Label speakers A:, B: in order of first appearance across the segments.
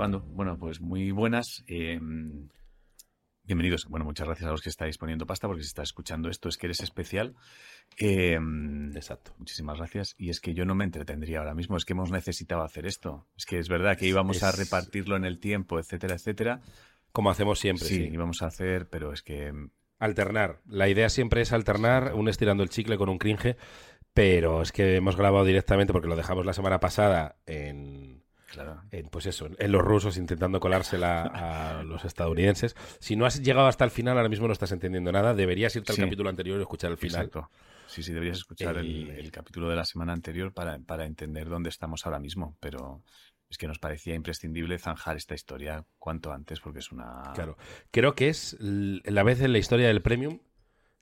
A: grabando. Bueno, pues muy buenas. eh, bienvenidos. Bueno, muchas gracias a los que estáis poniendo pasta, porque si estás escuchando esto es que eres especial. Eh,
B: Exacto.
A: muchísimas gracias. Y es que yo no me entretendría ahora mismo, es que hemos necesitado hacer esto. Es que es verdad que íbamos a
B: Es-
A: repartirlo en el tiempo, etcétera, etcétera.
B: Como hacemos siempre,
A: sí,
B: sí.
A: íbamos a hacer, pero es que
B: Alternar. La idea siempre es alternar, un estirando el chicle con un cringe, pero es que hemos grabado directamente porque lo dejamos la semana pasada en,
A: Claro.
B: en, pues eso, en los rusos intentando colársela a los estadounidenses. Si no has llegado hasta el final, ahora mismo no estás entendiendo nada. Deberías irte
A: Sí.
B: al capítulo anterior y escuchar el final.
A: Exacto. Sí, sí, deberías escuchar el,
B: El-
A: el capítulo de la semana anterior para, para entender dónde estamos ahora mismo, pero es que nos parecía imprescindible zanjar esta historia cuanto antes porque es una...
B: Claro. Creo que es la vez en la historia del Premium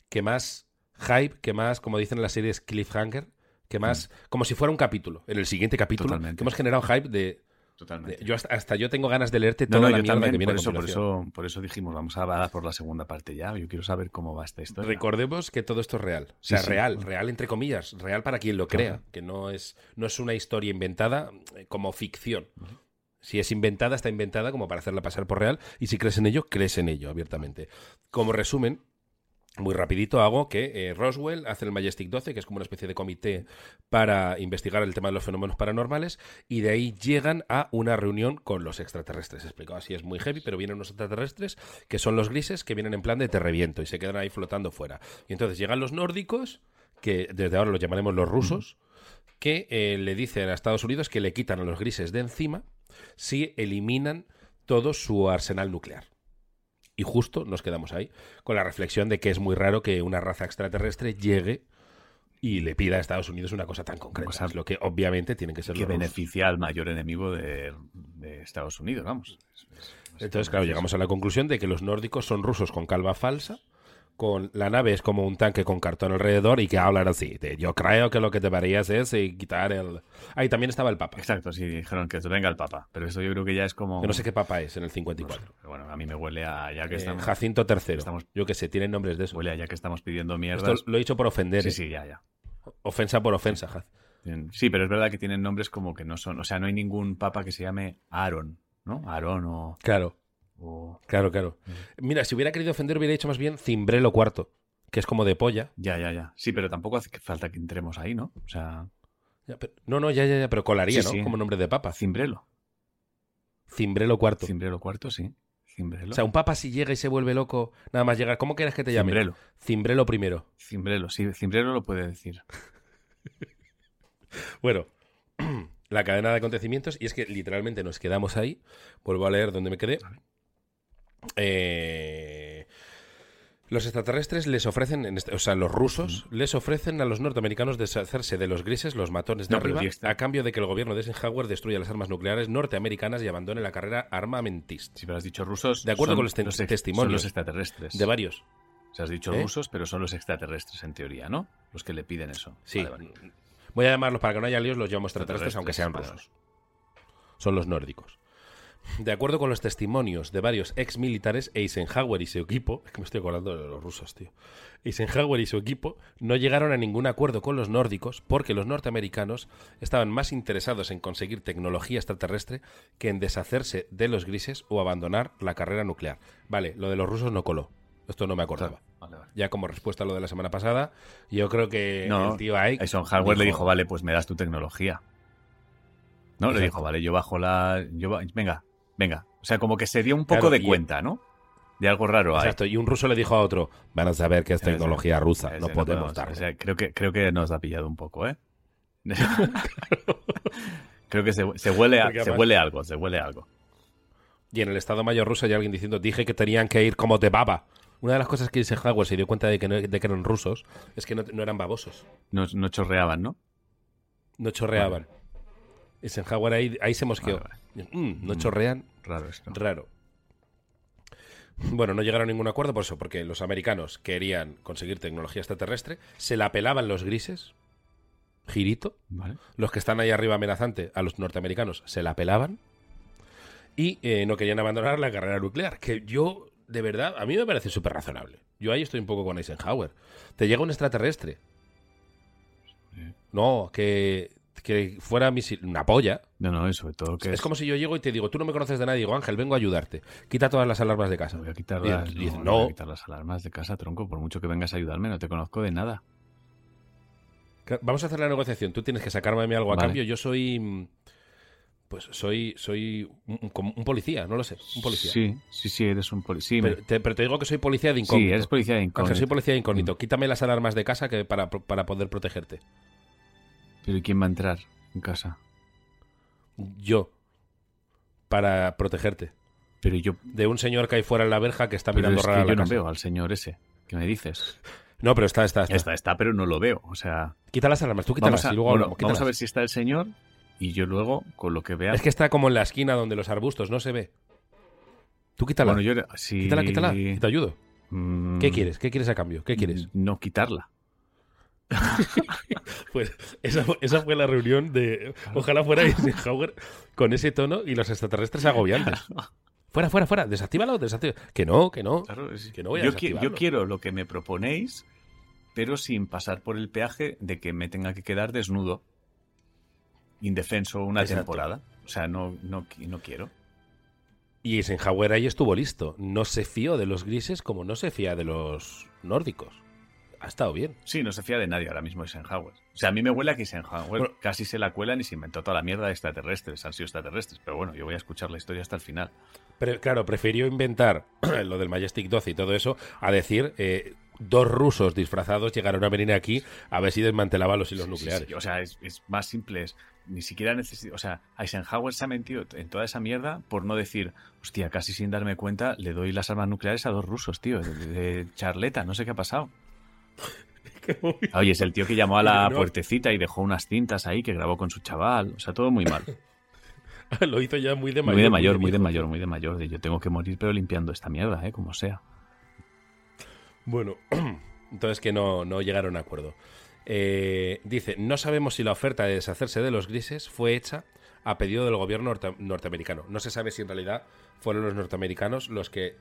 B: que más hype, que más, como dicen en las series, cliffhanger, que más, como si fuera un capítulo. En el siguiente capítulo,
A: Totalmente.
B: que hemos generado hype de...
A: Totalmente.
B: yo hasta, hasta yo tengo ganas de leerte toda
A: no,
B: la mierda
A: también,
B: que viene
A: por eso, por, eso, por eso dijimos, vamos a dar por la segunda parte ya. Yo quiero saber cómo va esta historia.
B: Recordemos que todo esto es real. O sea,
A: sí.
B: real, real entre comillas, real para quien lo crea, que no es, no es una historia inventada eh, como ficción. Si es inventada, está inventada como para hacerla pasar por real, y si crees en ello, crees en ello, abiertamente. Como resumen, muy rapidito hago que eh, Roswell hace el Majestic 12, que es como una especie de comité para investigar el tema de los fenómenos paranormales, y de ahí llegan a una reunión con los extraterrestres. Explicado así es muy heavy, pero vienen unos extraterrestres que son los grises que vienen en plan de te reviento y se quedan ahí flotando fuera. Y entonces llegan los nórdicos, que desde ahora los llamaremos los rusos, que eh, le dicen a Estados Unidos que le quitan a los grises de encima si eliminan todo su arsenal nuclear. Y justo nos quedamos ahí, con la reflexión de que es muy raro que una raza extraterrestre llegue y le pida a Estados Unidos una cosa tan concreta.
A: Cosa
B: Es lo que obviamente tienen que ser
A: que
B: los rusos.
A: beneficia al mayor enemigo de, de Estados Unidos, vamos. Es- es-
B: Entonces, claro, llegamos a la conclusión de que los nórdicos son rusos con calva falsa, con la nave es como un tanque con cartón alrededor y que hablan así. de, yo creo que lo que deberías es eh, quitar el... Ahí también estaba el Papa.
A: Exacto, sí, dijeron que venga el Papa. Pero eso yo creo que ya es como...
B: Que no sé qué Papa es en el
A: no
B: 54.
A: sé, pero bueno, a mí me huele a ya que
B: Eh,
A: estamos...
B: Jacinto III.
A: estamos-
B: Yo que sé, tienen nombres de eso.
A: Huele a ya que estamos pidiendo mierdas.
B: Esto lo he dicho por ofender.
A: Sí,
B: eh.
A: sí, ya, ya.
B: Ofensa por ofensa, Jaz.
A: Sí, pero es verdad que tienen nombres como que no son... O sea, no hay ningún papa que se llame Aaron, ¿no? Aaron o...
B: Claro,
A: o-
B: claro, claro. Mira, si hubiera querido ofender, hubiera dicho más bien Cimbrelo IV, que es como de polla.
A: Ya, ya, ya. Sí, pero tampoco hace falta que entremos ahí, ¿no? O sea,
B: Ya, pero- no, no, ya, ya, ya, pero colaría,
A: Sí,
B: ¿no?
A: sí.
B: Como nombre de papa.
A: Cimbrelo.
B: Cimbrelo IV.
A: Cimbrelo cuarto, sí. Cimbrelo.
B: O sea, un papa si llega y se vuelve loco, nada más llegar. ¿Cómo quieres que te llame?
A: Cimbrelo.
B: Cimbrelo primero.
A: Cimbrelo, sí, Cimbrelo lo puede decir.
B: Bueno, la cadena de acontecimientos, y es que literalmente nos quedamos ahí. Vuelvo a leer donde me quedé. Eh, los extraterrestres les ofrecen, en este- o sea, los rusos les ofrecen a los norteamericanos deshacerse de los grises, los matones de
A: No,
B: arriba, a cambio de que el gobierno de Eisenhower destruya las armas nucleares norteamericanas y abandone la carrera armamentista.
A: Si me has dicho rusos,
B: De acuerdo
A: son
B: con los te- testimonios.
A: Son los extraterrestres.
B: De varios.
A: O sea, has dicho
B: ¿Eh?
A: rusos, pero son los extraterrestres en teoría, ¿no? Los que le piden eso.
B: Sí.
A: Vale, vale.
B: Voy a llamarlos para que no haya líos, los llamo extraterrestres, aunque sean rusos. Son los nórdicos. De acuerdo con los testimonios de varios ex militares, Eisenhower y su equipo, es que me estoy acordando de los rusos, tío. Eisenhower y su equipo no llegaron a ningún acuerdo con los nórdicos porque los norteamericanos estaban más interesados en conseguir tecnología extraterrestre que en deshacerse de los grises o abandonar la carrera nuclear. Vale, lo de los rusos no coló. Esto no me acordaba.
A: Vale, vale.
B: Ya como respuesta a lo de la semana pasada, yo creo que
A: No,
B: el tío Ike
A: Eisenhower le dijo, vale, pues me das tu tecnología. No, le dijo, vale, yo bajo la... Yo Venga, venga. O sea, como que se dio un poco
B: Claro,
A: de cuenta, ¿no? De algo raro.
B: Exacto, y un ruso le dijo a otro, van a saber que es
A: Ese-
B: tecnología rusa,
A: Ese
B: no podemos
A: o
B: darle.
A: sea, creo, que, creo que nos ha pillado un poco, ¿eh? creo que se, se huele, a- se huele algo, se huele algo.
B: Y en el Estado Mayor ruso hay alguien diciendo, dije que tenían que ir como de baba. Una de las cosas que Eisenhower se dio cuenta de que, no- de que eran rusos es que no, no eran babosos,
A: No, no chorreaban, ¿no?
B: no chorreaban. Eisenhower ahí, ahí se mosqueó.
A: Vale,
B: Mm, no
A: Mm.
B: chorrean,
A: Raro esto.
B: raro. Bueno, no llegaron a ningún acuerdo por eso, porque los americanos querían conseguir tecnología extraterrestre, se la pelaban los grises, girito,
A: Vale.
B: los que están ahí arriba amenazante a los norteamericanos se la pelaban y eh, no querían abandonar la carrera nuclear, que yo, de verdad, a mí me parece súper razonable. Yo ahí estoy un poco con Eisenhower. Te llega un extraterrestre.
A: Sí.
B: No, que, que fuera mi sil- una polla.
A: No, no, sobre todo que
B: Es como si yo llego y te digo, tú no me conoces de nadie, digo, Ángel, vengo a ayudarte. Quita todas las alarmas de casa.
A: Voy a quitar
B: Y-
A: las,
B: y
A: no,
B: no.
A: voy a quitar las alarmas de casa, tronco. Por mucho que vengas a ayudarme, no te conozco de nada.
B: Ca- Vamos a hacer la negociación. Tú tienes que sacarme a mí algo a
A: Vale.
B: cambio. Yo soy. mm, Pues soy, soy un, un- como un policía, no lo sé, un policía.
A: Sí, sí, sí, eres un policía.
B: Pero te, pero te digo que soy policía de incógnito.
A: Sí, eres policía de
B: Ángel,
A: incógnito.
B: soy policía de incógnito.
A: Mm.
B: Quítame las alarmas de casa que para, para poder protegerte.
A: Pero ¿y quién va a entrar en casa?
B: Yo. Para protegerte.
A: Pero yo,
B: De un señor que hay fuera en la verja que está
A: pero
B: mirando
A: es
B: rara
A: que yo no
B: casa.
A: veo al señor ese. ¿Qué me dices?
B: No, pero está, está, está.
A: Está, está, pero no lo veo. O sea,
B: Quita las alarmas, tú quítalas
A: a,
B: y luego
A: bueno,
B: hablamos.
A: vamos a ver si está el señor y yo luego, con lo que vea...
B: Es que está como en la esquina donde los arbustos, no se ve. Tú quítala.
A: bueno, yo... Si...
B: Quítala, quítala. Te ayudo.
A: Mm,
B: ¿Qué quieres? ¿Qué quieres a cambio? ¿Qué quieres?
A: No quitarla.
B: Pues esa, fue- esa fue la reunión de. Ojalá fuera Eisenhower con ese tono y los extraterrestres agobiantes. Fuera, fuera, fuera. Desactívalo, desactívalo. Que no, que no.
A: Claro, es-
B: Que no voy a
A: yo, qui- yo
B: desactivarlo.
A: quiero lo que me proponéis, pero sin pasar por el peaje de que me tenga que quedar desnudo, indefenso una
B: Exacto.
A: temporada. O sea, no, no, no quiero.
B: Y Eisenhower ahí estuvo listo. No se fió de los grises como no se fía de los nórdicos. Ha estado bien.
A: Sí, no se fía de nadie ahora mismo Eisenhower. O sea, a mí me huele a que Eisenhower
B: Bueno.
A: casi se la cuelan y se inventó toda la mierda de extraterrestres, han sido extraterrestres. Pero bueno, yo voy a escuchar la historia hasta el final.
B: Pero claro, prefirió inventar lo del Majestic 12 y todo eso a decir eh, dos rusos disfrazados llegaron a venir aquí a ver si desmantelaban los hilos
A: Sí, sí,
B: nucleares.
A: sí, O sea, es, es más simple. es- ni siquiera necesito. O sea, Eisenhower se ha mentido en toda esa mierda por no decir, hostia, casi sin darme cuenta, le doy las armas nucleares a dos rusos, tío, de, de charleta, no sé qué ha pasado. Oye, es el tío que llamó a la
B: No.
A: puertecita y dejó unas cintas ahí que grabó con su chaval. O sea, todo muy mal.
B: lo hizo ya muy de mayor.
A: Muy de mayor, muy de mayor, muy de mayor. De yo tengo que morir, pero limpiando esta mierda, ¿eh? Como sea.
B: Bueno, entonces que no, no llegaron a acuerdo. Eh, dice, no sabemos si la oferta de deshacerse de los grises fue hecha a pedido del gobierno norte- norteamericano. No se sabe si en realidad fueron los norteamericanos los que...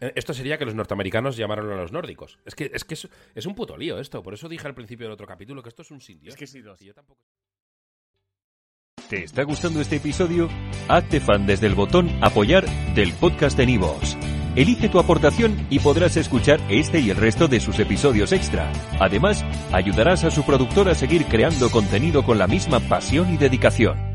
B: Eh, Esto sería que los norteamericanos llamaron a los nórdicos. Es que es, que es, es un puto lío esto. Por eso dije al principio del otro capítulo que esto es un sin Dios.
A: Es que sí, los-
B: Y yo tampoco-
C: ¿Te está gustando este episodio? Hazte fan desde el botón Apoyar del podcast de Nivos. Elige tu aportación y podrás escuchar este y el resto de sus episodios extra. Además, ayudarás a su productor a seguir creando contenido con la misma pasión y dedicación.